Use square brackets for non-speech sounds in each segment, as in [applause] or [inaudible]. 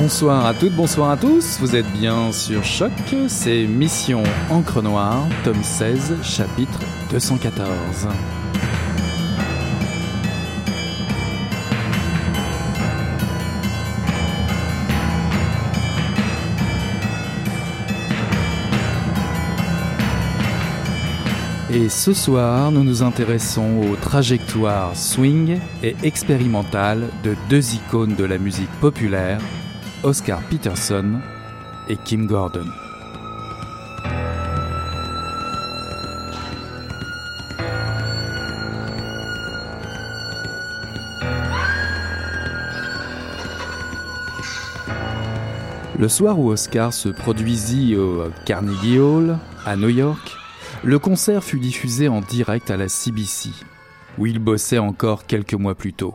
Bonsoir à toutes, bonsoir à tous, vous êtes bien sur Choc, c'est Mission Encre Noire, tome 16, chapitre 214. Et ce soir, nous nous intéressons aux trajectoires swing et expérimentales de deux icônes de la musique populaire, Oscar Peterson et Kim Gordon. Le soir où Oscar se produisit au Carnegie Hall, à New York, le concert fut diffusé en direct à la CBC, où il bossait encore quelques mois plus tôt.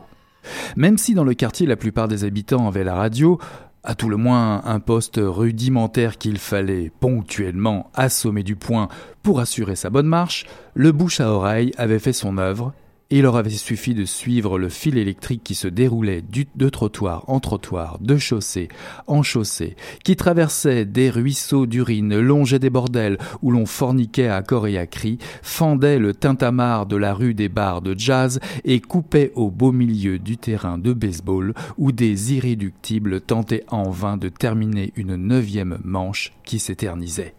Même si dans le quartier la plupart des habitants avaient la radio, à tout le moins un poste rudimentaire qu'il fallait ponctuellement assommer du poing pour assurer sa bonne marche, le bouche à oreille avait fait son œuvre il leur avait suffi de suivre le fil électrique qui se déroulait de trottoir en trottoir, de chaussée en chaussée, qui traversait des ruisseaux d'urine, longeait des bordels où l'on forniquait à corps et à cri, fendait le tintamarre de la rue des bars de jazz et coupait au beau milieu du terrain de baseball où des irréductibles tentaient en vain de terminer une neuvième manche qui s'éternisait.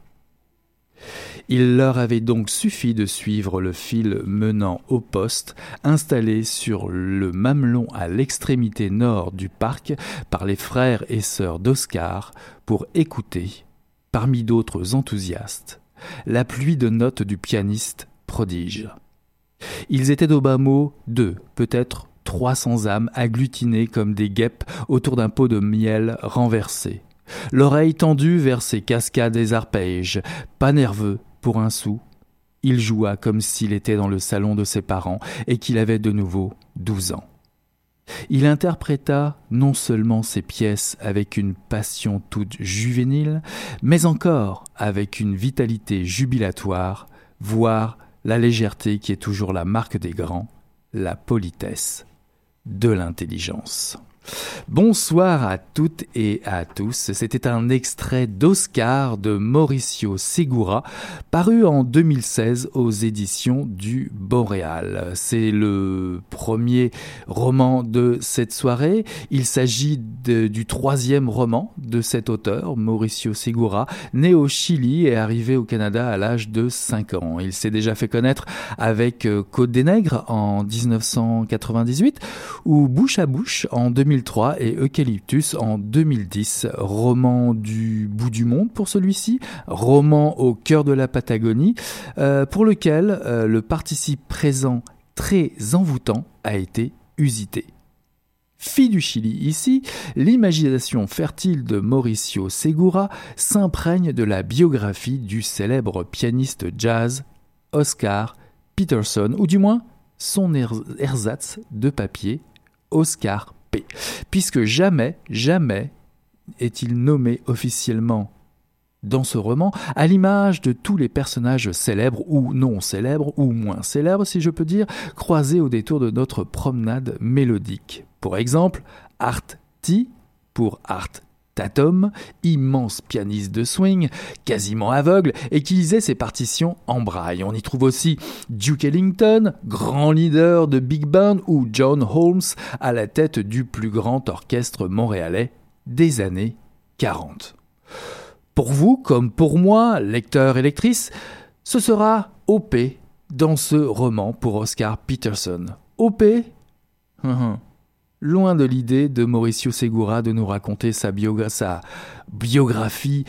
Il leur avait donc suffi de suivre le fil menant au poste, installé sur le mamelon à l'extrémité nord du parc par les frères et sœurs d'Oscar, pour écouter, parmi d'autres enthousiastes, la pluie de notes du pianiste prodige. Ils étaient au bas mot deux, peut-être trois cents âmes agglutinées comme des guêpes autour d'un pot de miel renversé l'oreille tendue vers ses cascades et arpèges, pas nerveux pour un sou. Il joua comme s'il était dans le salon de ses parents et qu'il avait de nouveau douze ans. Il interpréta non seulement ses pièces avec une passion toute juvénile, mais encore avec une vitalité jubilatoire, voire la légèreté qui est toujours la marque des grands, la politesse de l'intelligence. Bonsoir à toutes et à tous. C'était un extrait d'Oscar de Mauricio Segura, paru en 2016 aux éditions du Boréal. C'est le premier roman de cette soirée. Il s'agit du troisième roman de cet auteur, Mauricio Segura, né au Chili et arrivé au Canada à l'âge de 5 ans. Il s'est déjà fait connaître avec euh, Côte des Nègres en 1998 ou Bouche à Bouche en 2000 et Eucalyptus en 2010. Roman du bout du monde pour celui-ci, roman au cœur de la Patagonie, euh, pour lequel euh, le participe présent très envoûtant a été usité. Fille du Chili ici, l'imagination fertile de Mauricio Segura s'imprègne de la biographie du célèbre pianiste jazz Oscar Peterson, ou du moins son ersatz de papier, Oscar Puisque jamais, jamais est-il nommé officiellement dans ce roman, à l'image de tous les personnages célèbres ou non célèbres ou moins célèbres, si je peux dire, croisés au détour de notre promenade mélodique. Pour exemple, Art T pour Art Tatum, immense pianiste de swing, quasiment aveugle, et qui lisait ses partitions en braille. On y trouve aussi Duke Ellington, grand leader de big band, ou John Holmes à la tête du plus grand orchestre montréalais des années 40. Pour vous, comme pour moi, lecteur et lectrice, ce sera OP dans ce roman pour Oscar Peterson. OP. [laughs] Loin de l'idée de Mauricio Segura de nous raconter sa, biographie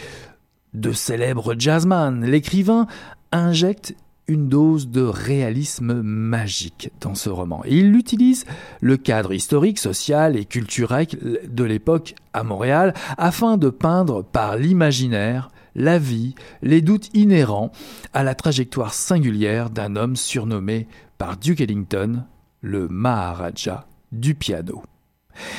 de célèbre jazzman, l'écrivain injecte une dose de réalisme magique dans ce roman. Il utilise le cadre historique, social et culturel de l'époque à Montréal afin de peindre par l'imaginaire la vie, les doutes inhérents à la trajectoire singulière d'un homme surnommé par Duke Ellington le Maharaja du piano.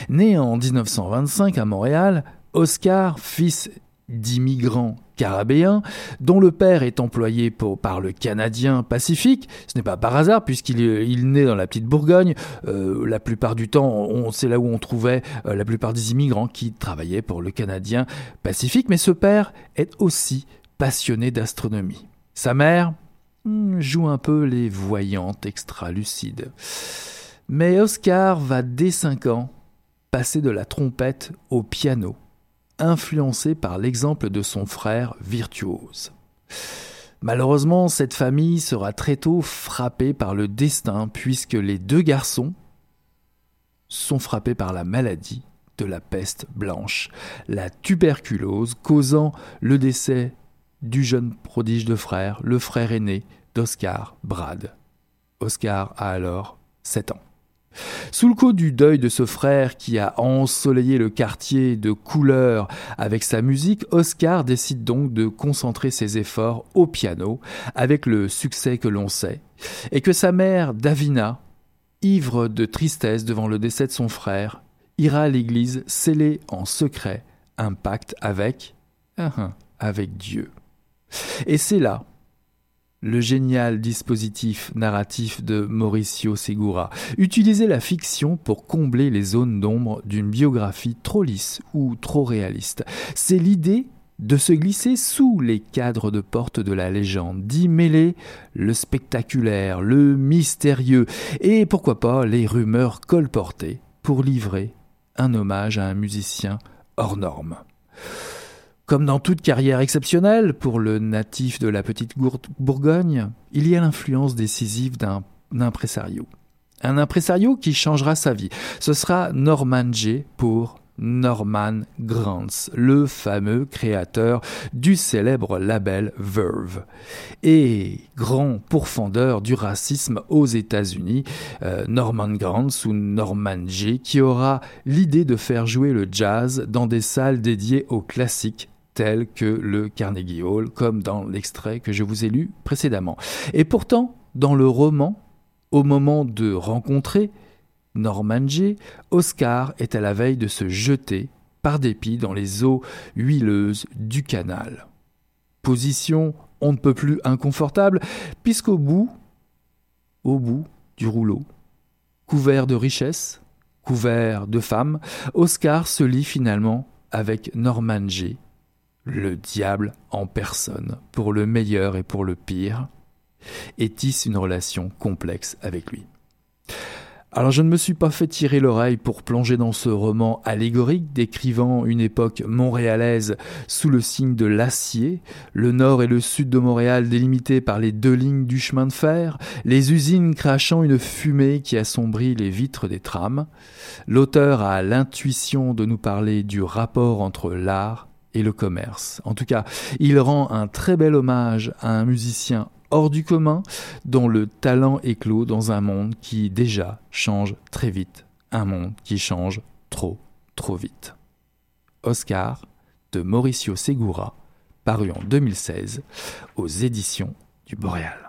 Né en 1925 à Montréal, Oscar, fils d'immigrants carabéens, dont le père est employé par le Canadien Pacifique. Ce n'est pas par hasard, puisqu'il il naît dans la petite Bourgogne. Euh, la plupart du temps, c'est là où on trouvait euh, la plupart des immigrants qui travaillaient pour le Canadien Pacifique. Mais ce père est aussi passionné d'astronomie. Sa mère hmm, joue un peu les voyantes extra-lucides. Mais Oscar va dès 5 ans passer de la trompette au piano influencé par l'exemple de son frère virtuose. Malheureusement, cette famille sera très tôt frappée par le destin puisque les deux garçons sont frappés par la maladie de la peste blanche, la tuberculose causant le décès du jeune prodige de frère, le frère aîné d'Oscar Brad. Oscar a alors 7 ans. Sous le coup du deuil de ce frère qui a ensoleillé le quartier de couleurs avec sa musique, Oscar décide donc de concentrer ses efforts au piano, avec le succès que l'on sait, et que sa mère, Davina, ivre de tristesse devant le décès de son frère, ira à l'église sceller en secret un pacte avec, [laughs] avec Dieu. Et c'est là le génial dispositif narratif de Mauricio Segura, utiliser la fiction pour combler les zones d'ombre d'une biographie trop lisse ou trop réaliste. C'est l'idée de se glisser sous les cadres de porte de la légende, d'y mêler le spectaculaire, le mystérieux, et pourquoi pas les rumeurs colportées pour livrer un hommage à un musicien hors norme. Comme dans toute carrière exceptionnelle pour le natif de la petite Bourgogne, il y a l'influence décisive d'un impresario. Un impresario qui changera sa vie. Ce sera Norman J. pour Norman Granz, le fameux créateur du célèbre label Verve. Et grand pourfendeur du racisme aux États-Unis, euh, Norman Granz ou Norman J. qui aura l'idée de faire jouer le jazz dans des salles dédiées aux classiques tel que le Carnegie Hall, comme dans l'extrait que je vous ai lu précédemment. Et pourtant, dans le roman, au moment de rencontrer Norman J., Oscar est à la veille de se jeter par dépit dans les eaux huileuses du canal. Position on ne peut plus inconfortable, puisqu'au bout, au bout du rouleau, couvert de richesses, couvert de femmes, Oscar se lie finalement avec Norman J le diable en personne, pour le meilleur et pour le pire, et tisse une relation complexe avec lui. Alors je ne me suis pas fait tirer l'oreille pour plonger dans ce roman allégorique décrivant une époque montréalaise sous le signe de l'acier, le nord et le sud de Montréal délimités par les deux lignes du chemin de fer, les usines crachant une fumée qui assombrit les vitres des trams. L'auteur a l'intuition de nous parler du rapport entre l'art et le commerce. En tout cas, il rend un très bel hommage à un musicien hors du commun dont le talent éclot dans un monde qui déjà change très vite un monde qui change trop, trop vite. Oscar de Mauricio Segura, paru en 2016 aux éditions du Boréal.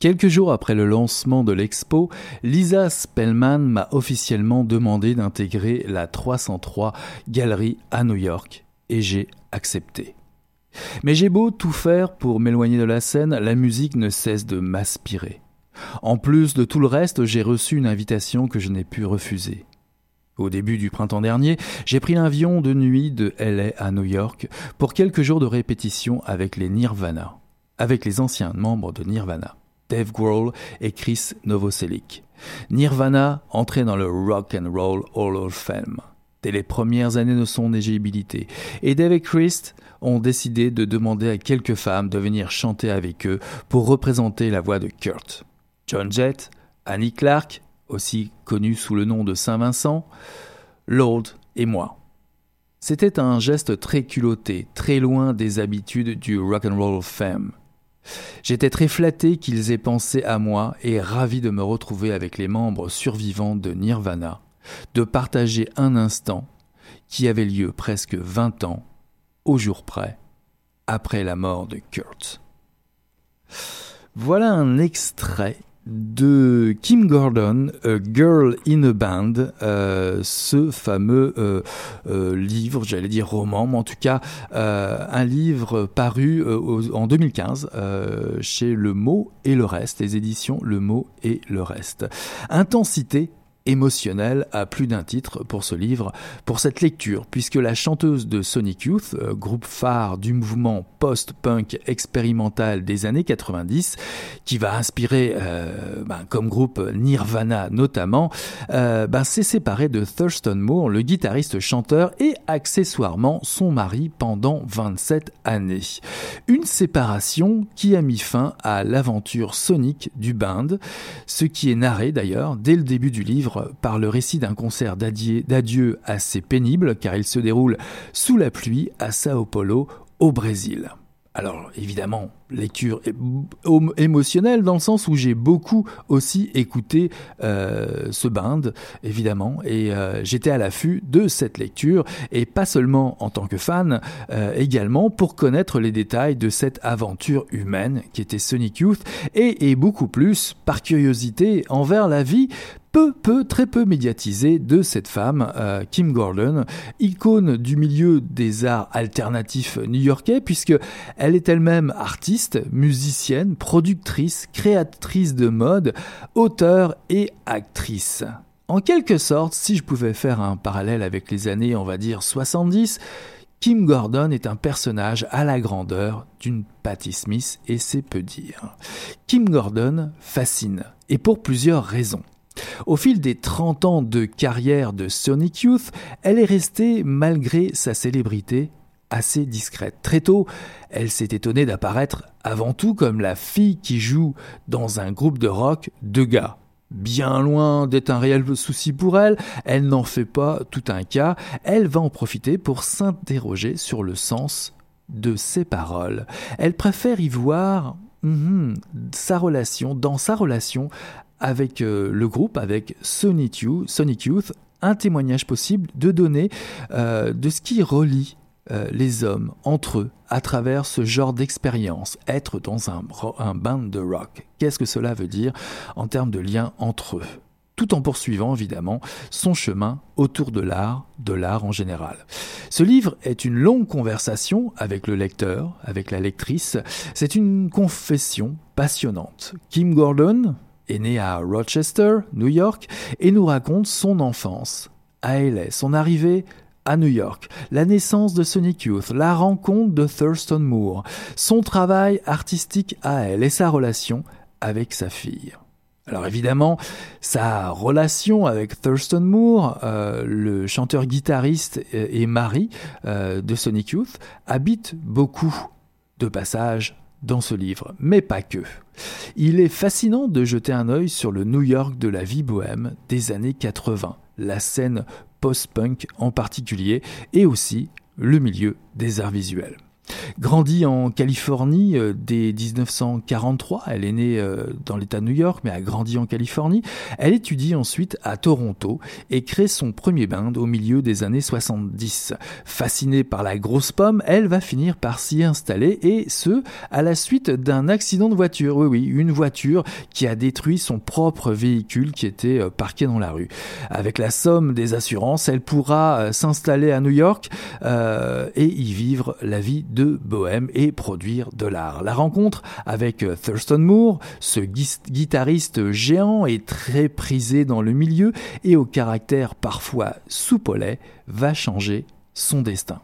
Quelques jours après le lancement de l'expo, Lisa Spellman m'a officiellement demandé d'intégrer la 303 Galerie à New York, et j'ai accepté. Mais j'ai beau tout faire pour m'éloigner de la scène, la musique ne cesse de m'aspirer. En plus de tout le reste, j'ai reçu une invitation que je n'ai pu refuser. Au début du printemps dernier, j'ai pris l'avion de nuit de LA à New York pour quelques jours de répétition avec les Nirvana, avec les anciens membres de Nirvana. Dave Grohl et Chris Novoselic. Nirvana entrait dans le Rock and Roll Hall of Fame dès les premières années de son éligibilité, et Dave et Chris ont décidé de demander à quelques femmes de venir chanter avec eux pour représenter la voix de Kurt. John Jett, Annie Clark, aussi connue sous le nom de Saint-Vincent, Lord et moi. C'était un geste très culotté, très loin des habitudes du Rock and Roll. J'étais très flatté qu'ils aient pensé à moi et ravi de me retrouver avec les membres survivants de Nirvana, de partager un instant qui avait lieu presque vingt ans, au jour près, après la mort de Kurt. Voilà un extrait de Kim Gordon, A Girl in a Band, euh, ce fameux euh, euh, livre, j'allais dire roman, mais en tout cas un livre paru en 2015 chez Le Mot et le Reste, les éditions Le Mot et le Reste. Intensité émotionnel à plus d'un titre pour ce livre, pour cette lecture, puisque la chanteuse de Sonic Youth, euh, groupe phare du mouvement post-punk expérimental des années 90, qui va inspirer euh, ben, comme groupe Nirvana notamment, euh, ben, s'est séparée de Thurston Moore, le guitariste chanteur et accessoirement son mari pendant 27 années. Une séparation qui a mis fin à l'aventure sonique du band, ce qui est narré d'ailleurs dès le début du livre par le récit d'un concert d'adieu assez pénible car il se déroule sous la pluie à Sao Paulo au Brésil. Alors évidemment, lecture émotionnelle dans le sens où j'ai beaucoup aussi écouté euh, ce band, évidemment, et euh, j'étais à l'affût de cette lecture, et pas seulement en tant que fan, euh, également pour connaître les détails de cette aventure humaine qui était Sonic Youth, et, et beaucoup plus par curiosité envers la vie peu, peu, très peu médiatisée de cette femme, euh, Kim Gordon, icône du milieu des arts alternatifs new-yorkais, puisque elle est elle-même artiste, musicienne, productrice, créatrice de mode, auteure et actrice. En quelque sorte, si je pouvais faire un parallèle avec les années, on va dire 70, Kim Gordon est un personnage à la grandeur d'une Patti Smith et c'est peu dire. Kim Gordon fascine, et pour plusieurs raisons. Au fil des 30 ans de carrière de Sonic Youth, elle est restée, malgré sa célébrité, assez discrète. Très tôt, elle s'est étonnée d'apparaître avant tout comme la fille qui joue dans un groupe de rock de gars. Bien loin d'être un réel souci pour elle, elle n'en fait pas tout un cas, elle va en profiter pour s'interroger sur le sens de ses paroles. Elle préfère y voir mhm, sa relation, dans sa relation avec euh, le groupe, avec Sonic Youth, un témoignage possible de données euh, de ce qui relie euh, les hommes entre eux à travers ce genre d'expérience, être dans un, un band de rock. Qu'est-ce que cela veut dire en termes de lien entre eux? Tout en poursuivant évidemment son chemin autour de l'art, de l'art en général. Ce livre est une longue conversation avec le lecteur, avec la lectrice. C'est une confession passionnante. Kim Gordon, est né à Rochester, New York, et nous raconte son enfance à LA, son arrivée à New York, la naissance de Sonic Youth, la rencontre de Thurston Moore, son travail artistique à elle et sa relation avec sa fille. Alors évidemment, sa relation avec Thurston Moore, euh, le chanteur-guitariste et mari euh, de Sonic Youth, habite beaucoup de passages dans ce livre, mais pas que. Il est fascinant de jeter un œil sur le New York de la vie bohème des années 80, la scène post-punk en particulier, et aussi le milieu des arts visuels. Grandie en Californie euh, dès 1943, elle est née euh, dans l'État de New York mais a grandi en Californie. Elle étudie ensuite à Toronto et crée son premier band au milieu des années 70. Fascinée par la grosse pomme, elle va finir par s'y installer et ce, à la suite d'un accident de voiture. Oui, oui, une voiture qui a détruit son propre véhicule qui était euh, parqué dans la rue. Avec la somme des assurances, elle pourra s'installer à New York et y vivre la vie de de bohème et produire de l'art. La rencontre avec euh, Thurston Moore, ce guitariste géant et très prisé dans le milieu et au caractère parfois soupolé, va changer son destin.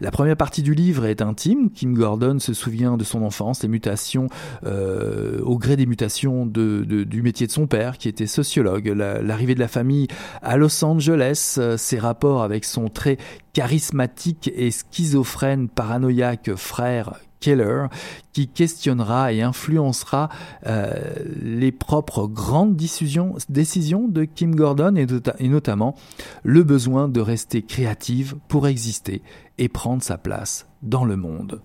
La première partie du livre est intime. Kim Gordon se souvient de son enfance, les mutations, euh, au gré des mutations du métier de son père, qui était sociologue, l'arrivée de la famille à Los Angeles, euh, ses rapports avec son très charismatique et schizophrène paranoïaque frère Keller, qui questionnera et influencera euh, les propres grandes décisions, de Kim Gordon et, notamment le besoin de rester créative pour exister et prendre sa place dans le monde.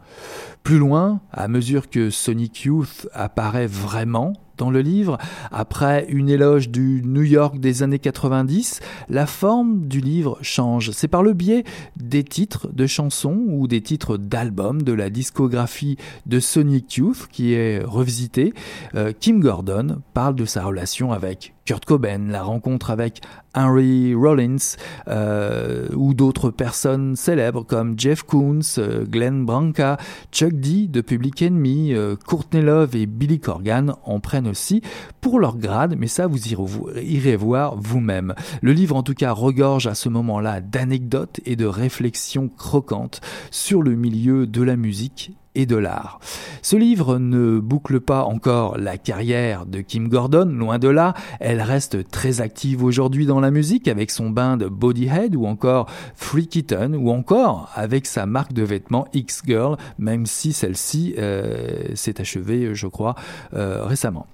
Plus loin, à mesure que Sonic Youth apparaît vraiment dans le livre, après une éloge du New York des années 90, la forme du livre change. C'est par le biais des titres de chansons ou des titres d'albums de la discographie de Sonic Youth qui est revisité. Euh, Kim Gordon parle de sa relation avec Kurt Cobain, la rencontre avec Henry Rollins euh, ou d'autres personnes célèbres comme Jeff Koons, euh, Glenn Branca, Chuck D de Public Enemy, euh, Courtney Love et Billy Corgan en prennent aussi pour leur grade, mais ça vous irez voir vous-même. Le livre en tout cas regorge à ce moment-là d'anecdotes et de réflexions croquantes sur le milieu de la musique et de l'art. Ce livre ne boucle pas encore la carrière de Kim Gordon, loin de là, elle reste très active aujourd'hui dans la musique avec son band Bodyhead ou encore Free Kitten ou encore avec sa marque de vêtements X-Girl, même si celle-ci euh, s'est achevée, je crois, euh, récemment.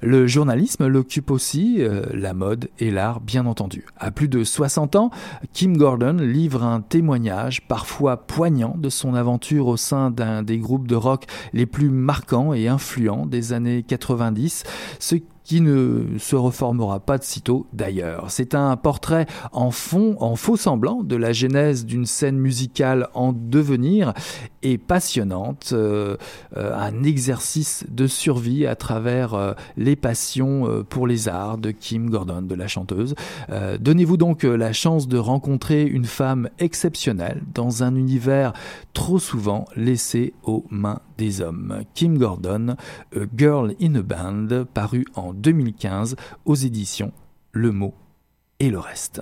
Le journalisme l'occupe aussi, euh, la mode et l'art bien entendu. À plus de 60 ans, Kim Gordon livre un témoignage parfois poignant de son aventure au sein d'un des groupes de rock les plus marquants et influents des années 90, ce qui ne se reformera pas de sitôt d'ailleurs. C'est un portrait en fond, en faux semblant de la genèse d'une scène musicale en devenir et passionnante, euh, euh, un exercice de survie à travers euh, les passions pour les arts de Kim Gordon, de la chanteuse. Donnez-vous donc la chance de rencontrer une femme exceptionnelle dans un univers trop souvent laissé aux mains des hommes. Kim Gordon, A Girl in a Band, paru en 2015 aux éditions Le Mot et le reste.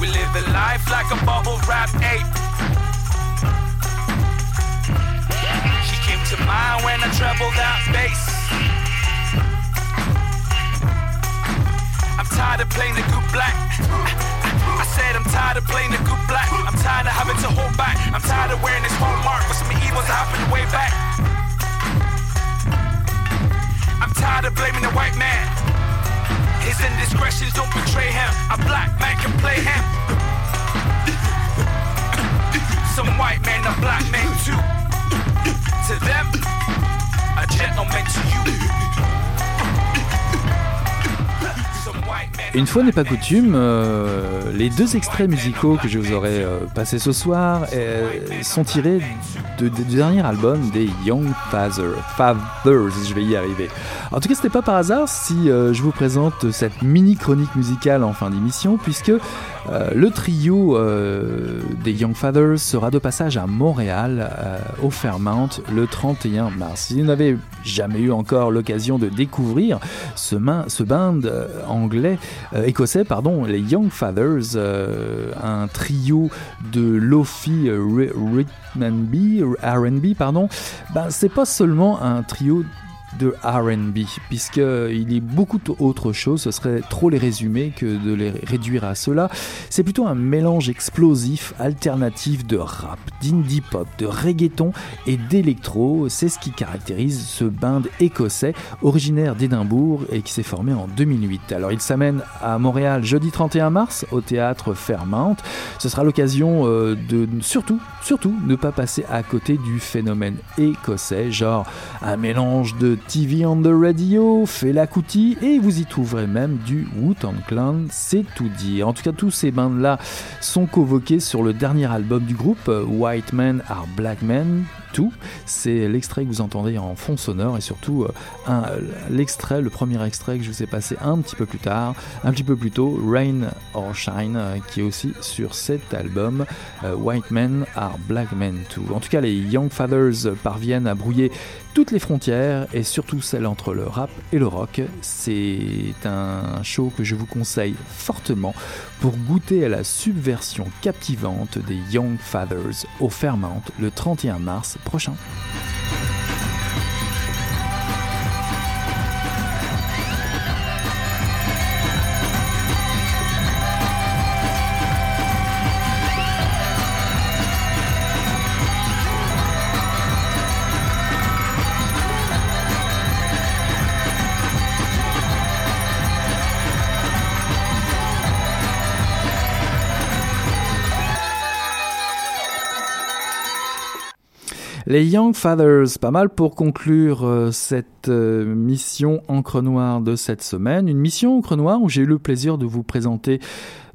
We live a life like a bubble wrap ape. She came to mind when I trebled that bass. I'm tired of playing the good black. I said I'm tired of playing the good black. I'm tired of having to hold back. I'm tired of wearing this hallmark for some evils that happened way back. I'm tired of blaming the white man. His indiscretions don't betray him. A black man can play him. Some white man, a black man too. To them, a gentleman to you. Une fois n'est pas coutume, euh, les deux extraits musicaux que je vous aurais euh, passés ce soir euh, sont tirés du dernier album des Young Fathers. Fathers, je vais y arriver. En tout cas, ce n'était pas par hasard si je vous présente cette mini chronique musicale en fin d'émission, puisque le trio des Young Fathers sera de passage à Montréal, au Fairmount, le 31 mars. Si vous n'avez jamais eu encore l'occasion de découvrir ce, ce band anglais, euh, écossais, pardon, les Young Fathers, euh, un trio de lofi R&B, pardon. Ben, c'est pas seulement un trio de RB, puisqu'il est beaucoup autre chose, ce serait trop les résumer que de les réduire à cela. C'est plutôt un mélange explosif, alternatif de rap, d'indie pop, de reggaeton et d'électro. C'est ce qui caractérise ce band écossais, originaire d'Édimbourg et qui s'est formé en 2008. Alors il s'amène à Montréal jeudi 31 mars au théâtre Fairmount. Ce sera l'occasion euh, de surtout, surtout ne pas passer à côté du phénomène écossais, genre un mélange de TV on the Radio, la Kuti, et vous y trouverez même du Wu-Tang Clan, c'est tout dire. En tout cas, tous ces bandes-là sont convoqués sur le dernier album du groupe, White Men Are Black Men, c'est l'extrait que vous entendez en fond sonore et surtout euh, l'extrait, le premier extrait que je vous ai passé un petit peu plus tard, un petit peu plus tôt, Rain or Shine, euh, qui est aussi sur cet album, euh, White Men Are Black Men Too. En tout cas, les Young Fathers parviennent à brouiller toutes les frontières et surtout celles entre le rap et le rock. C'est un show que je vous conseille fortement pour goûter à la subversion captivante des Young Fathers au Fairmount le 31 mars prochain. Les Young Fathers, pas mal pour conclure euh, cette euh, mission Encre Noire de cette semaine. Une mission Encre Noire où j'ai eu le plaisir de vous présenter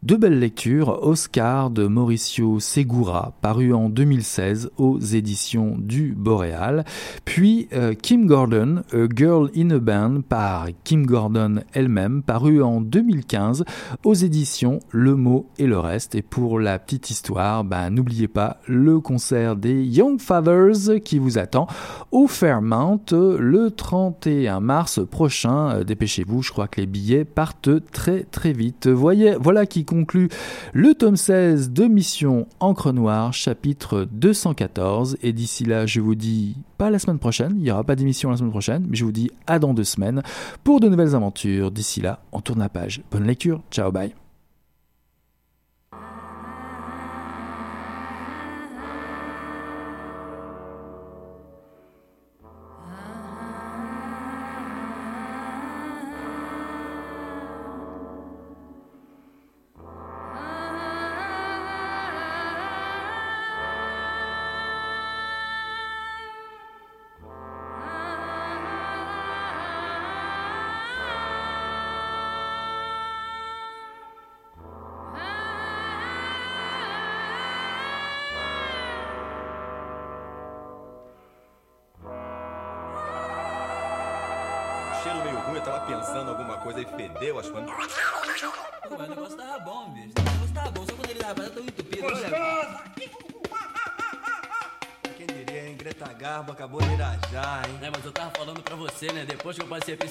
Deux belles lectures, Oscar de Mauricio Segura, paru en 2016 aux éditions du Boréal, puis euh, Kim Gordon, A Girl in a Band par Kim Gordon elle-même, paru en 2015 aux éditions Le Mot et le Reste. Et pour la petite histoire, ben, n'oubliez pas le concert des Young Fathers qui vous attend au Fairmount le 31 mars prochain. Euh, dépêchez-vous, je crois que les billets partent très très vite. Voyez, voilà qui conclut le tome 16 de Mission Encre Noire, chapitre 214. Et d'ici là, je vous dis pas la semaine prochaine, il n'y aura pas d'émission la semaine prochaine, mais je vous dis à dans deux semaines pour de nouvelles aventures. D'ici là, on tourne la page. Bonne lecture, ciao, bye.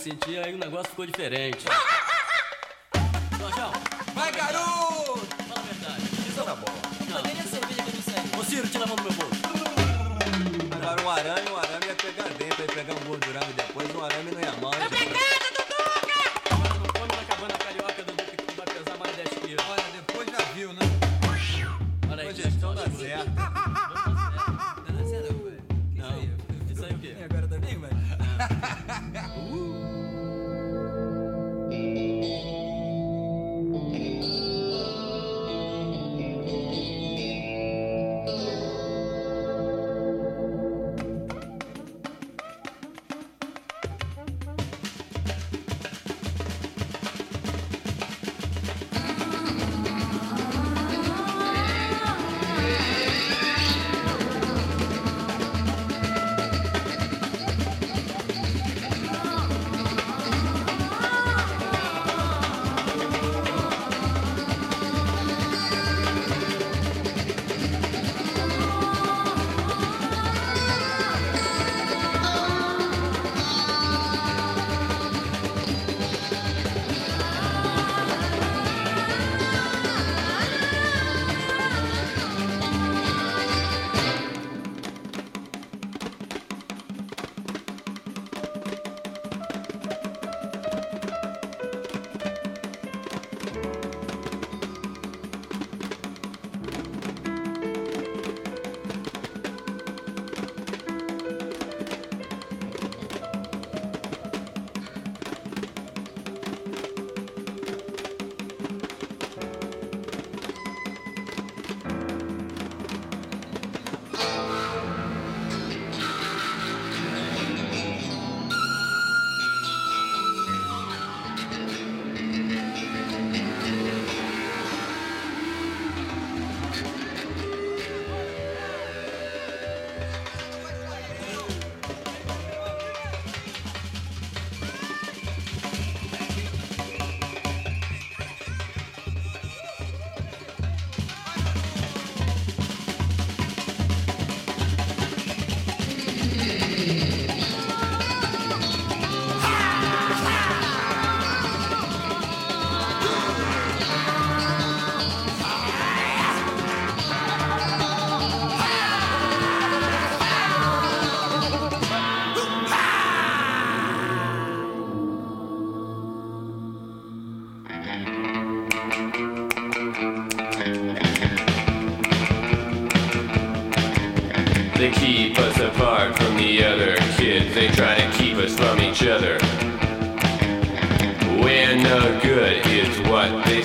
Sentir, aí o negócio ficou diferente.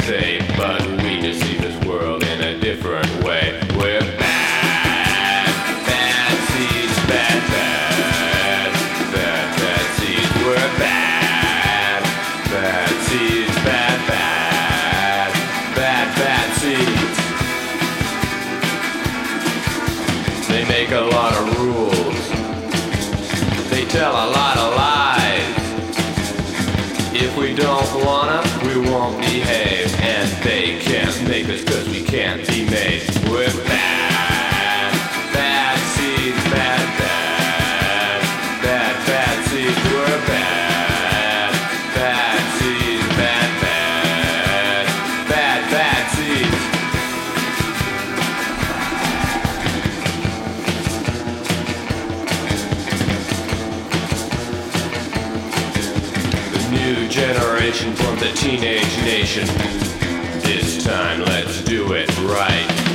Say, but This time, let's do it right.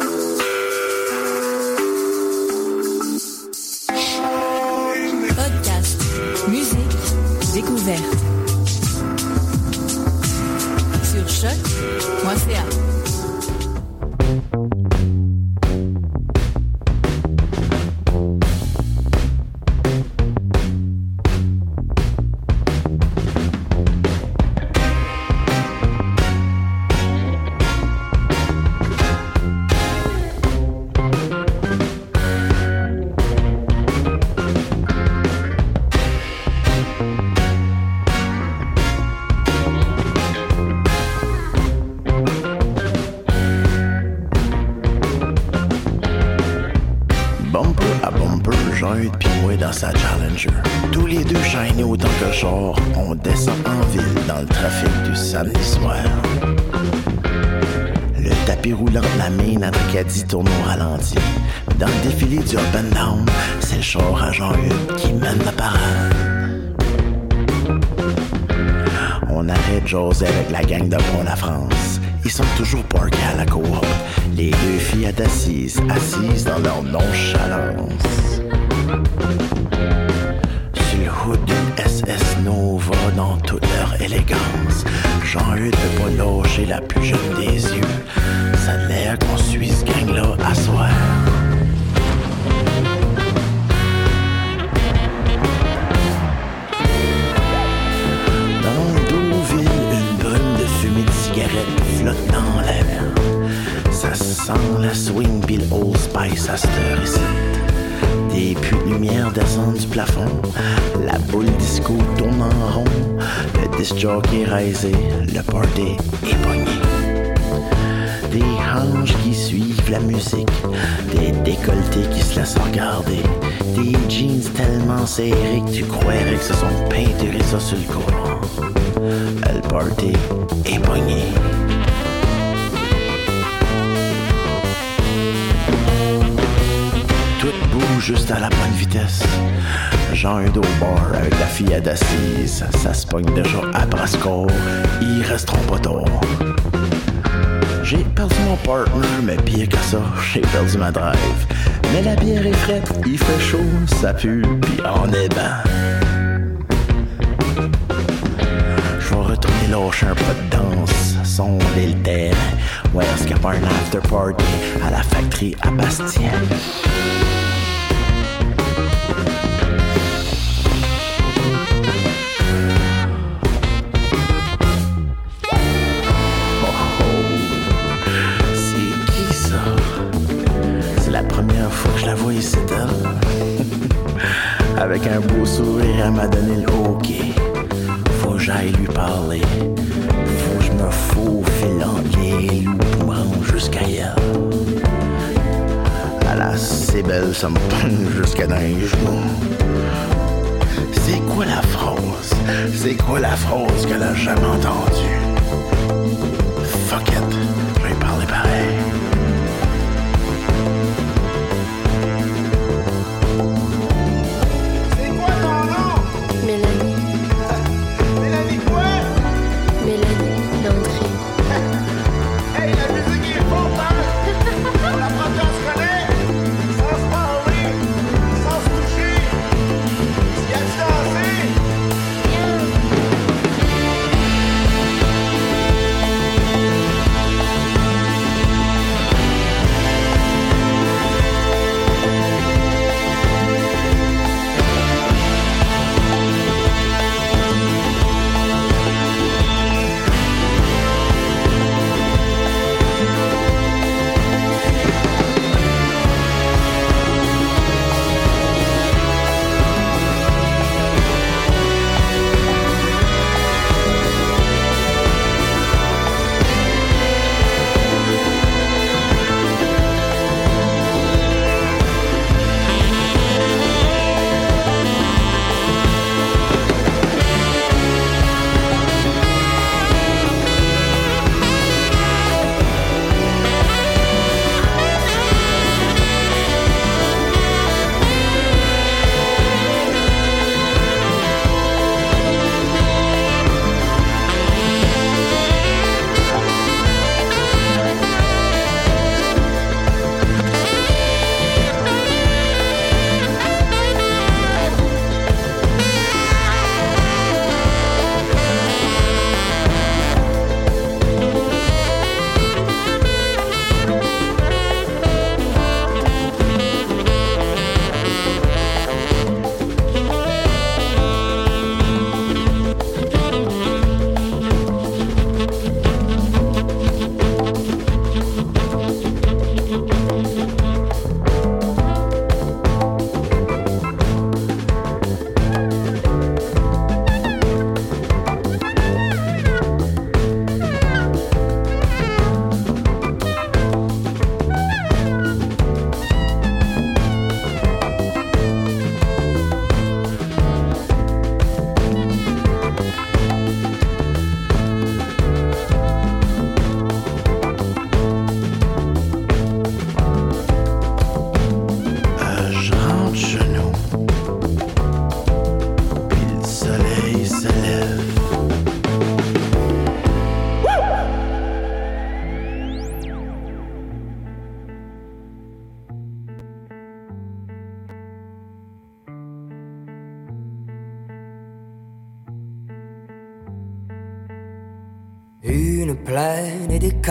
choc.ca. José avec la gang de Pont-la-France. Ils sont toujours parkés à la coop. Les deux filles assises, assises dans leur nonchalance. Sur le hood d'une SS Nova dans toute leur élégance. Jean-Hugues peut pas lâcher la plus jeune des yeux. Ça a l'air qu'on suit ce gang-là à soir. Swing le Old Spice à cette heure. Des puits de lumière descendent du plafond. La boule disco tourne en rond. Le disc jockey raisé. Le party est pogné. Des hanches qui suivent la musique. Des décolletés qui se laissent regarder. Des jeans tellement serrés que tu croirais que se sont peinturés ça sur le courant. Le party est pogné. Tout bouge juste à la bonne vitesse. Jean un au bar avec la fille assise. Ça se pogne déjà à brascore. Ils resteront pas tard. J'ai perdu mon partner, mais pire que ça, [laughs] j'ai perdu ma drive. Mais la bière est fraîche, il fait chaud, ça pue, puis on est ben. Lâche un peu de danse, sonder le terrain. Ouais, est-ce qu'il y a pas un after party à la factory à Bastien? C'est qui ça? C'est la première fois que je la vois ici, elle. Avec un beau sourire, elle m'a donné le OK. Faut que j'aille lui parler. Belle, ça me jusqu'à dans les. C'est quoi la phrase? C'est quoi la phrase qu'elle a jamais entendue? Fuck it,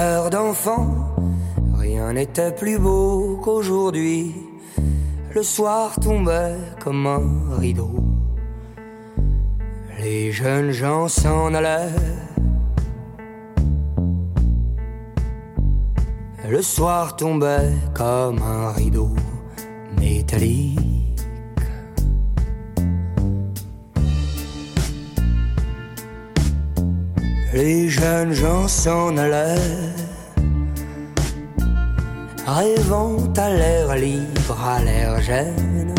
cœurs d'enfants, rien n'était plus beau qu'aujourd'hui. Le soir tombait comme un rideau. Les jeunes gens s'en allaient. Le soir tombait comme un rideau métallique. Les jeunes gens s'en allaient, rêvant à l'air libre, à l'air gêne,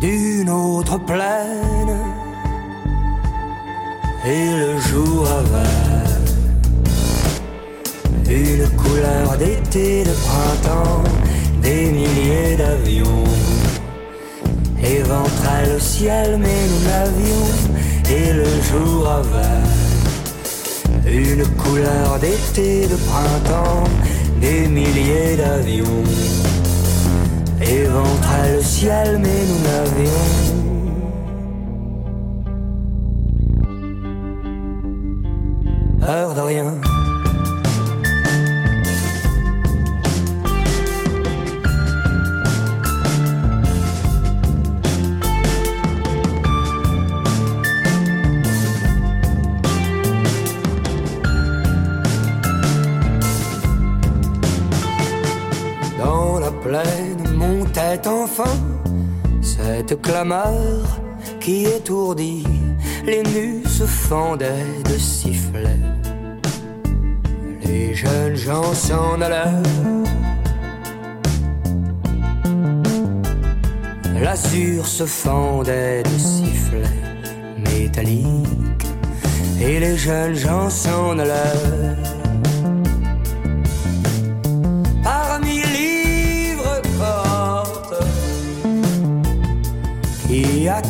d'une autre plaine. Et le jour avait une couleur d'été, de printemps, des milliers d'avions. Éventrait le ciel, mais nous l'avions, et le jour avait une couleur d'été, de printemps, des milliers d'avions. Éventrait le ciel, mais nous l'avions. peur de rien. Cette clameur qui étourdit, les nus se fendaient de sifflets. Les jeunes gens s'en allèrent. L'azur se fendait de sifflets métalliques et les jeunes gens s'en allèrent.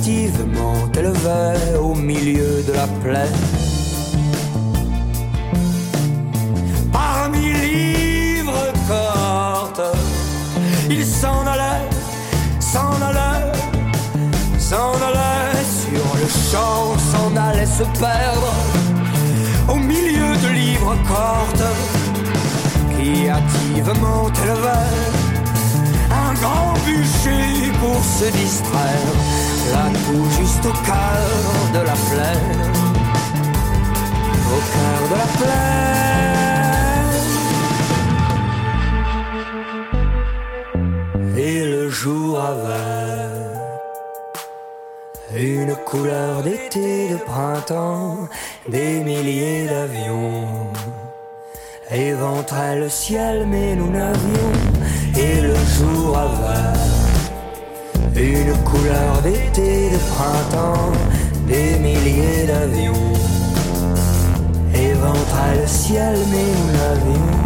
Qui activement élevaient au milieu de la plaine. Parmi livres cortes, il s'en allait, s'en allait, s'en allait sur le champ, s'en allait se perdre au milieu de livres cortes qui activement élevaient un grand bûcher pour se distraire, là tout juste au cœur de la plaine, au cœur de la plaine. Et le jour avait une couleur d'été, de printemps, des milliers d'avions éventrait le ciel, mais nous n'avions et le jour avait une couleur d'été, de printemps, des milliers d'avions. Éventrait le ciel, mais nous n'avions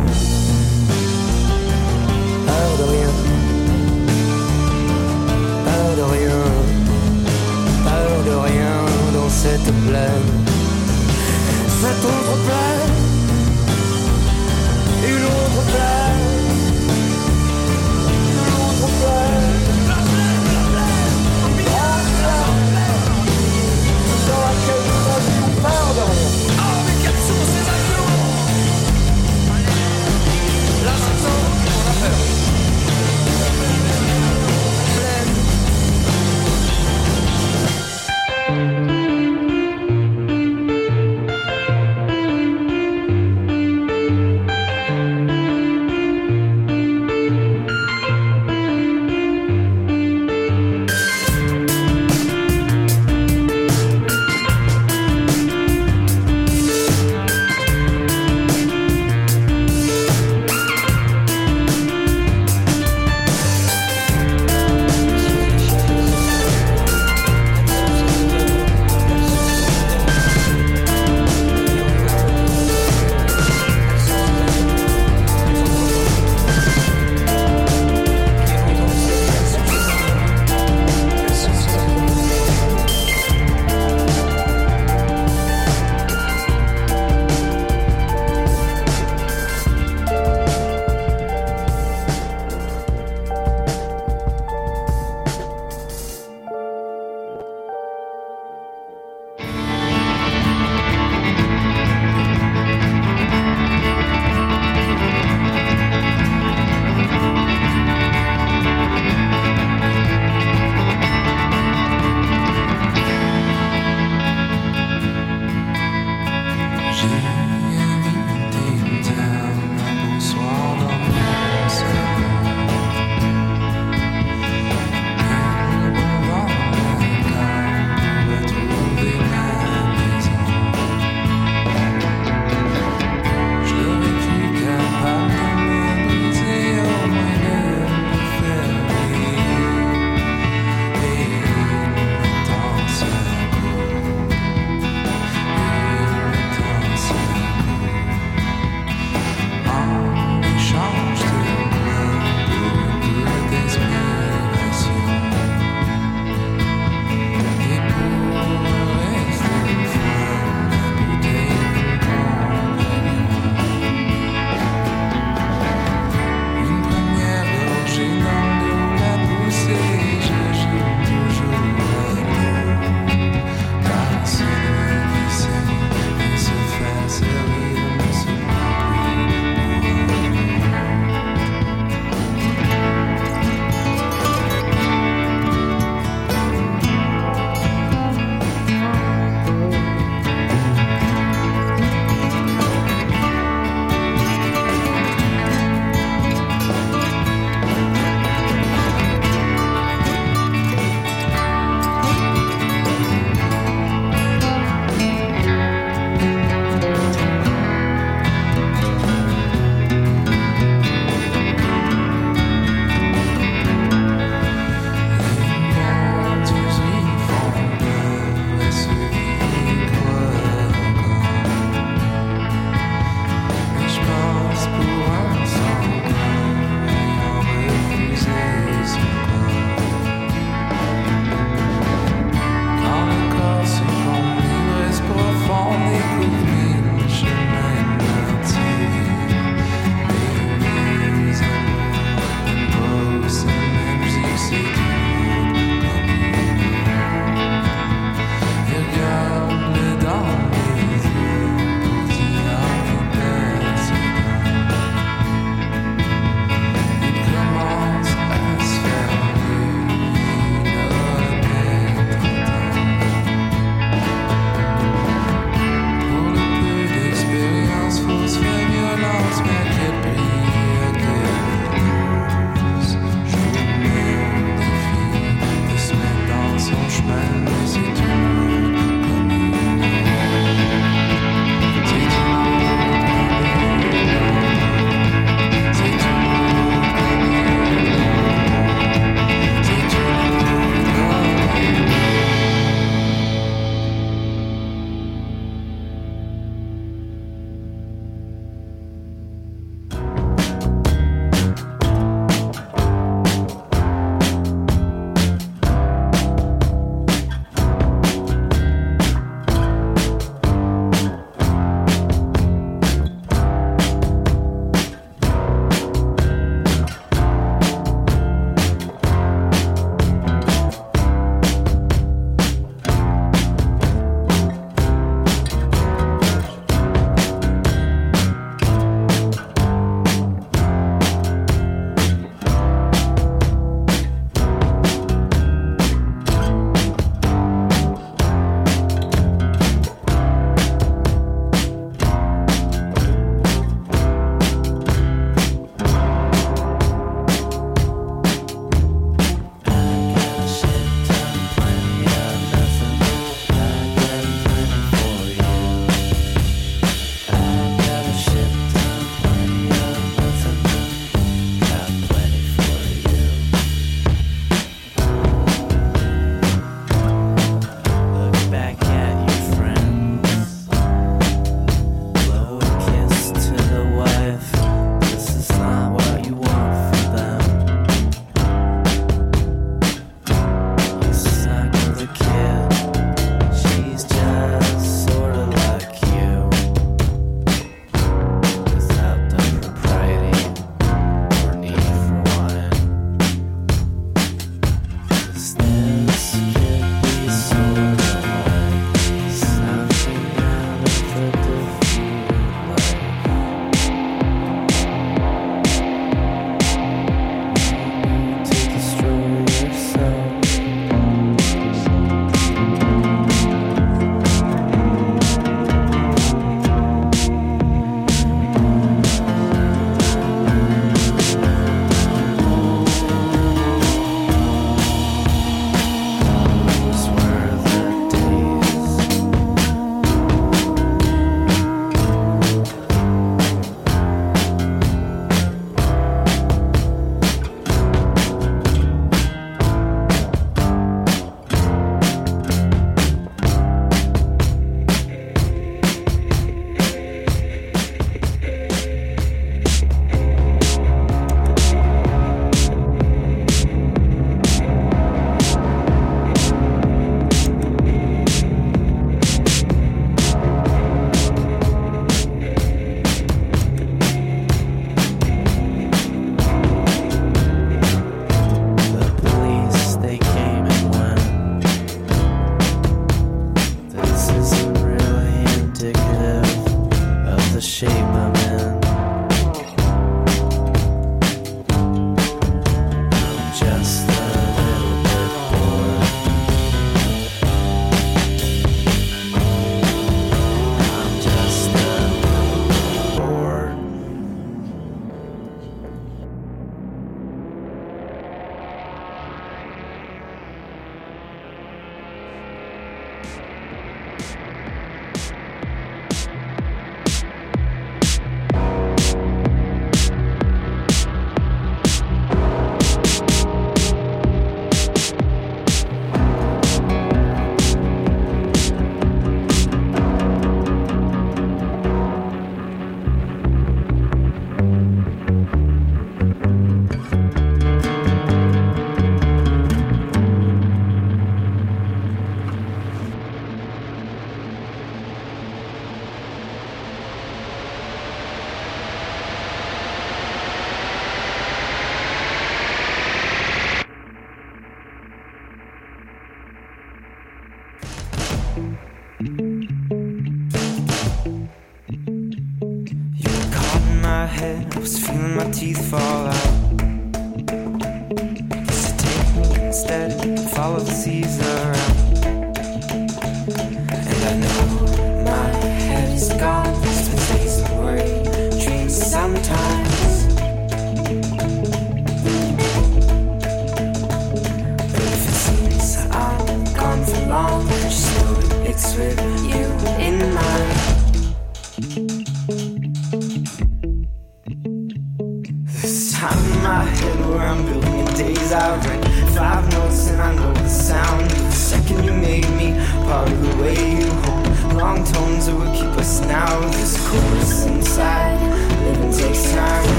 peur de rien, peur de rien, peur de rien dans cette plaine, cette autre plaine. Une autre plaine,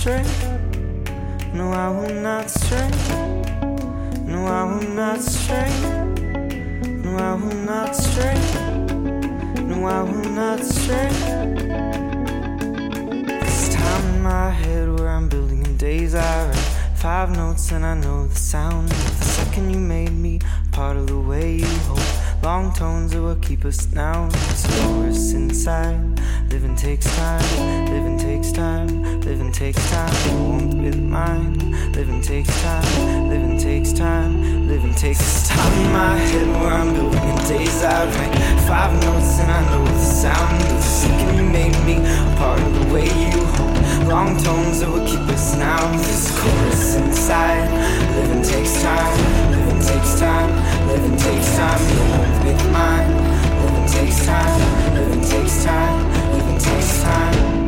stray. No, I will not stray. No, I will not stray. No, I will not stray. No, I will not stray. This time in my head where I'm building in days I write five notes and I know the sound. The second you made me part of the way you hold long tones that will keep us now. Slow us inside. Living takes time. Living takes time. Living takes time. You won't with mine. Living takes time. Living takes time. Living takes time in my head where I'm building in days I write five notes and I know the sound. The second you made me a part of the way you hold long tones that will keep us now. This chorus inside. Living takes time. Living takes time. Living takes time. You won't with mine. Living takes time. Living takes time. Takes time.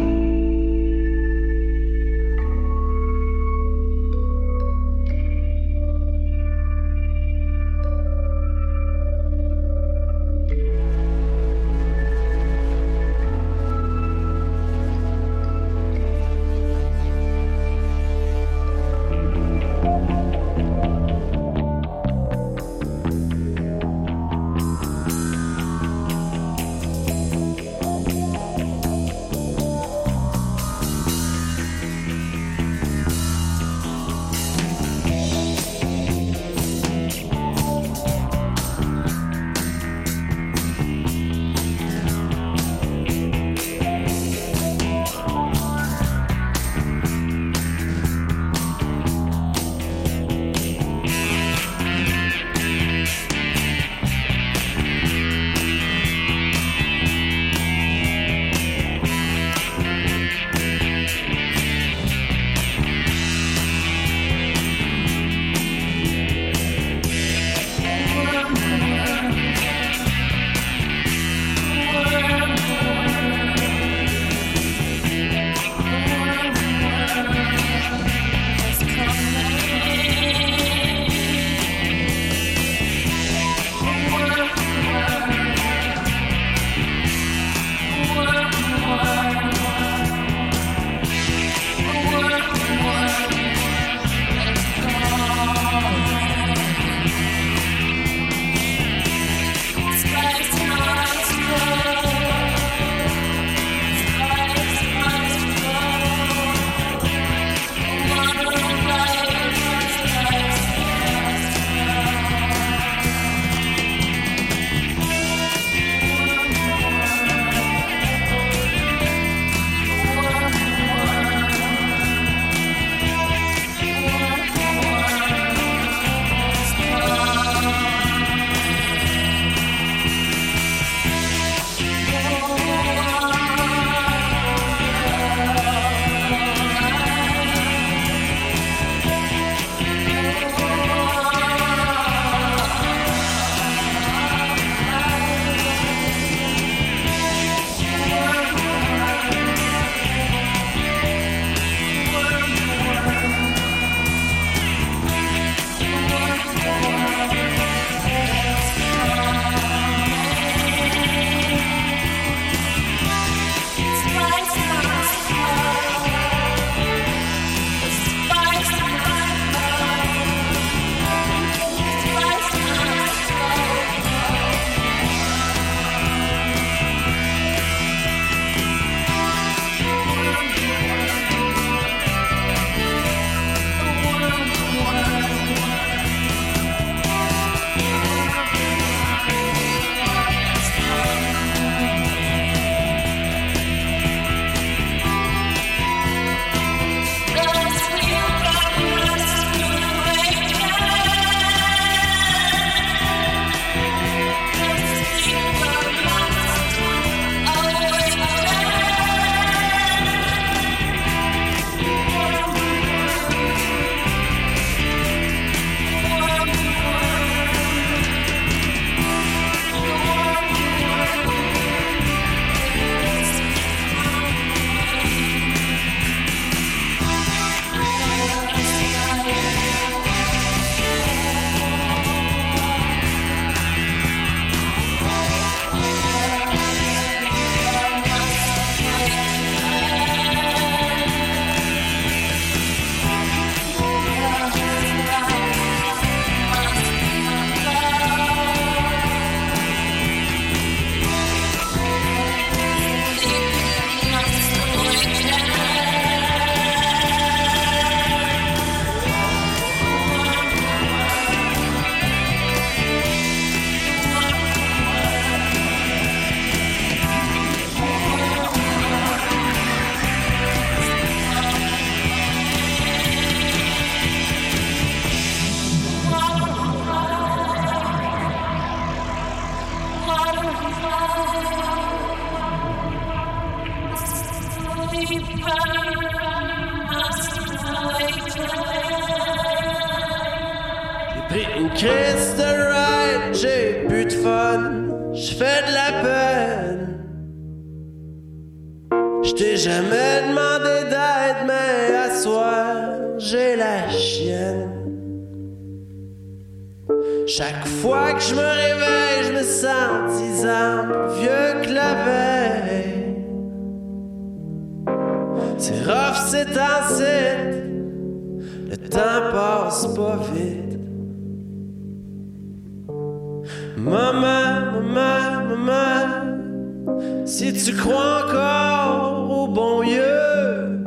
Pris une Christ de ride, j'ai plus de fun, j'fais de la peine. J't'ai jamais demandé d'aide, mais à soir, j'ai la chienne. Chaque fois que je me réveille, je me sens dix ans plus vieux que la veille. C'est rough, c'est ainsi, le temps passe pas vite. Maman, maman, maman, si tu crois encore au bon Dieu,